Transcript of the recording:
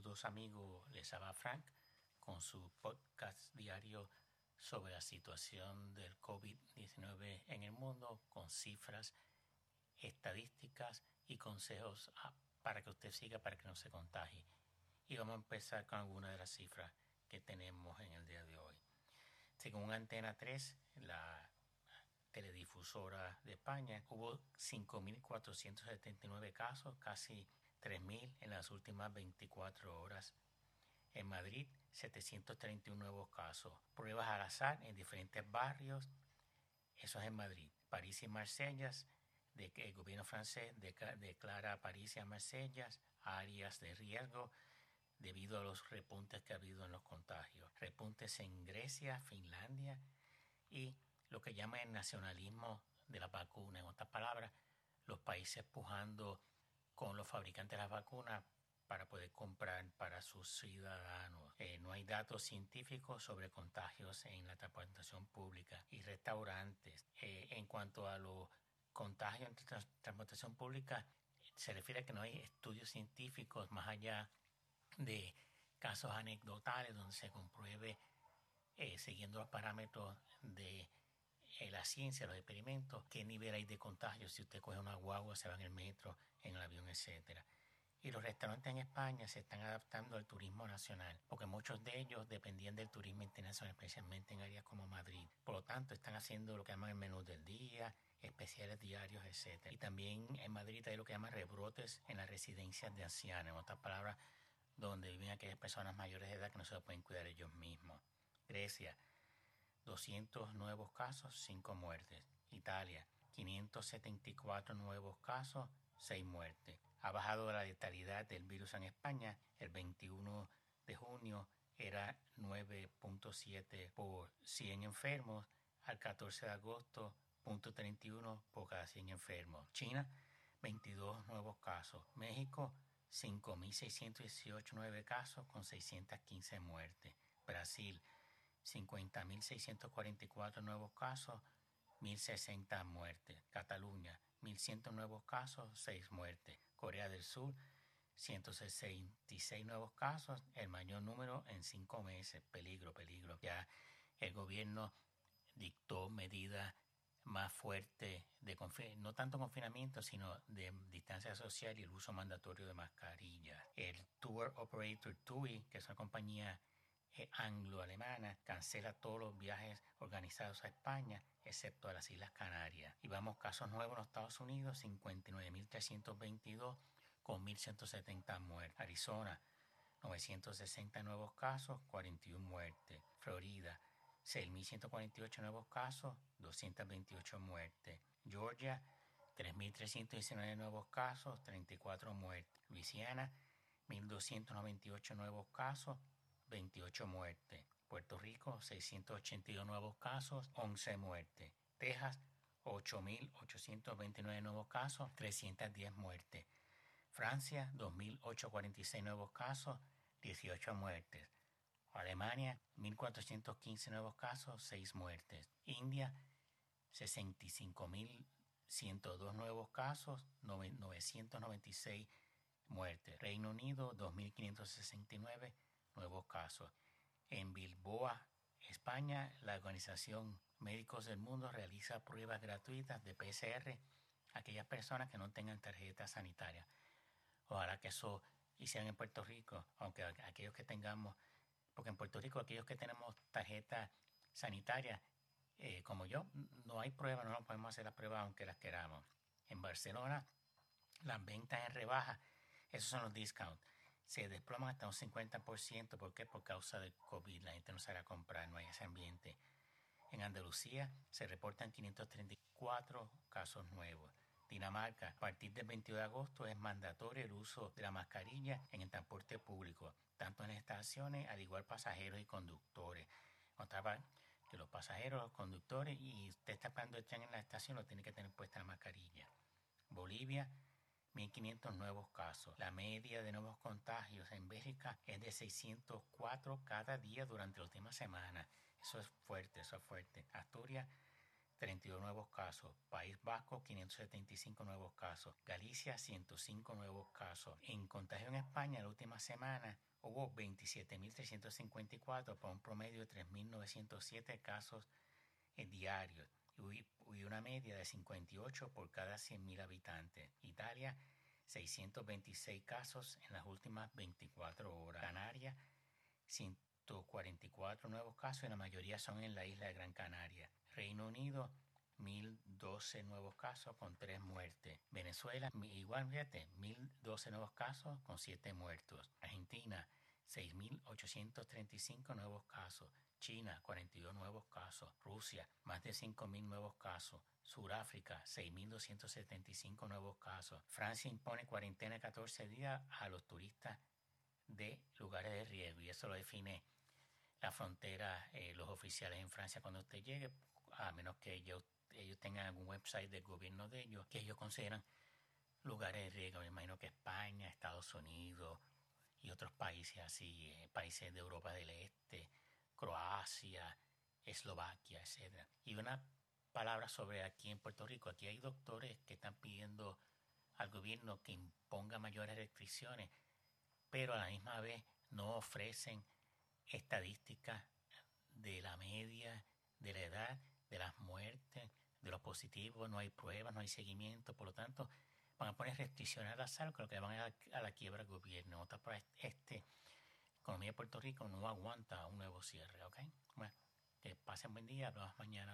Saludos amigos, les habla Frank con su podcast diario sobre la situación del COVID-19 en el mundo con cifras, estadísticas y consejos ah, para que usted siga para que no se contagie. Y vamos a empezar con algunas de las cifras que tenemos en el día de hoy. Según Antena 3, la teledifusora de España, hubo 5.479 casos, casi 3.000 en las últimas 24 horas. En Madrid, 731 nuevos casos. Pruebas al azar en diferentes barrios. Eso es en Madrid. París y Marsella, de el gobierno francés declara a París y a Marsella áreas de riesgo debido a los repuntes que ha habido en los contagios. Repuntes en Grecia, Finlandia y lo que llama el nacionalismo de la vacuna. En otras palabras, los países pujando con los fabricantes de las vacunas para poder comprar para sus ciudadanos. Eh, no hay datos científicos sobre contagios en la transportación pública y restaurantes. Eh, en cuanto a los contagios en la transportación pública, se refiere a que no hay estudios científicos más allá de casos anecdotales donde se compruebe, eh, siguiendo los parámetros de en la ciencia, los experimentos, qué nivel hay de contagio si usted coge una guagua, se va en el metro, en el avión, etcétera. Y los restaurantes en España se están adaptando al turismo nacional, porque muchos de ellos dependían del turismo internacional, especialmente en áreas como Madrid. Por lo tanto, están haciendo lo que llaman el menú del día, especiales diarios, etcétera. Y también en Madrid hay lo que llaman rebrotes en las residencias de ancianos, en otras palabras, donde viven aquellas personas mayores de edad que no se pueden cuidar ellos mismos. Grecia, 200 nuevos casos, 5 muertes. Italia, 574 nuevos casos, 6 muertes. Ha bajado la letalidad del virus en España. El 21 de junio era 9.7 por 100 enfermos. Al 14 de agosto, 0.31 por cada 100 enfermos. China, 22 nuevos casos. México, 5.618 nuevos casos con 615 muertes. Brasil, 50.644 nuevos casos, 1.060 muertes. Cataluña, 1.100 nuevos casos, 6 muertes. Corea del Sur, 166 nuevos casos, el mayor número en 5 meses. Peligro, peligro. Ya el gobierno dictó medidas más fuertes de no tanto confinamiento, sino de distancia social y el uso mandatorio de mascarillas. El Tour Operator TUI, que es una compañía anglo-alemana cancela todos los viajes organizados a España, excepto a las Islas Canarias. Y vamos, casos nuevos en los Estados Unidos, 59.322 con 1.170 muertes. Arizona, 960 nuevos casos, 41 muertes. Florida, 6.148 nuevos casos, 228 muertes. Georgia, 3.319 nuevos casos, 34 muertes. Luisiana, 1.298 nuevos casos, 28 muertes. Puerto Rico, 682 nuevos casos, 11 muertes. Texas, 8.829 nuevos casos, 310 muertes. Francia, 2.846 nuevos casos, 18 muertes. Alemania, 1.415 nuevos casos, 6 muertes. India, 65.102 nuevos casos, 996 muertes. Reino Unido, 2.569 nuevos casos. En Bilboa, España, la Organización Médicos del Mundo realiza pruebas gratuitas de PCR a aquellas personas que no tengan tarjeta sanitaria. Ojalá que eso hicieran en Puerto Rico, aunque aquellos que tengamos, porque en Puerto Rico aquellos que tenemos tarjeta sanitaria, eh, como yo, no hay prueba, no podemos hacer las pruebas aunque las queramos. En Barcelona, las ventas en rebaja, esos son los discounts se desploman hasta un 50%. ¿Por qué? Por causa del COVID. La gente no sale a comprar, no hay ese ambiente. En Andalucía se reportan 534 casos nuevos. Dinamarca, a partir del 22 de agosto es mandatorio el uso de la mascarilla en el transporte público, tanto en estaciones, al igual pasajeros y conductores. Otra que los pasajeros, los conductores y usted está esperando el en la estación, lo tiene que tener puesta la mascarilla. Bolivia, 1.500 nuevos casos. La media de nuevos contagios en Bélgica es de 604 cada día durante la última semana. Eso es fuerte, eso es fuerte. Asturias, 32 nuevos casos. País Vasco, 575 nuevos casos. Galicia, 105 nuevos casos. En contagio en España, la última semana hubo 27.354 por un promedio de 3.907 casos diarios y, una media de 58 por cada 100.000 habitantes. Italia, 626 casos en las últimas 24 horas. Canarias, 144 nuevos casos y la mayoría son en la isla de Gran Canaria. Reino Unido, 1012 nuevos casos con 3 muertes. Venezuela, igual fíjate, 1012 nuevos casos con 7 muertos. Argentina, 6.835 nuevos casos. China, 42 nuevos casos. Rusia, más de 5.000 nuevos casos. Sudáfrica, 6.275 nuevos casos. Francia impone cuarentena de 14 días a los turistas de lugares de riesgo y eso lo define la frontera, eh, los oficiales en Francia cuando usted llegue, a menos que ellos, ellos tengan algún website del gobierno de ellos, que ellos consideran lugares de riesgo. Me imagino que España, Estados Unidos y otros países así, eh, países de Europa del Este, Croacia, Eslovaquia, etc. Y una palabra sobre aquí en Puerto Rico. Aquí hay doctores que están pidiendo al gobierno que imponga mayores restricciones, pero a la misma vez no ofrecen estadísticas de la media, de la edad, de las muertes, de los positivos, no hay pruebas, no hay seguimiento, por lo tanto, van a poner restricciones al azar, creo que van a, a la quiebra del gobierno. Otra por este, economía de Puerto Rico no aguanta un nuevo cierre, ¿ok? Bueno, que pasen buen día, hablamos mañana.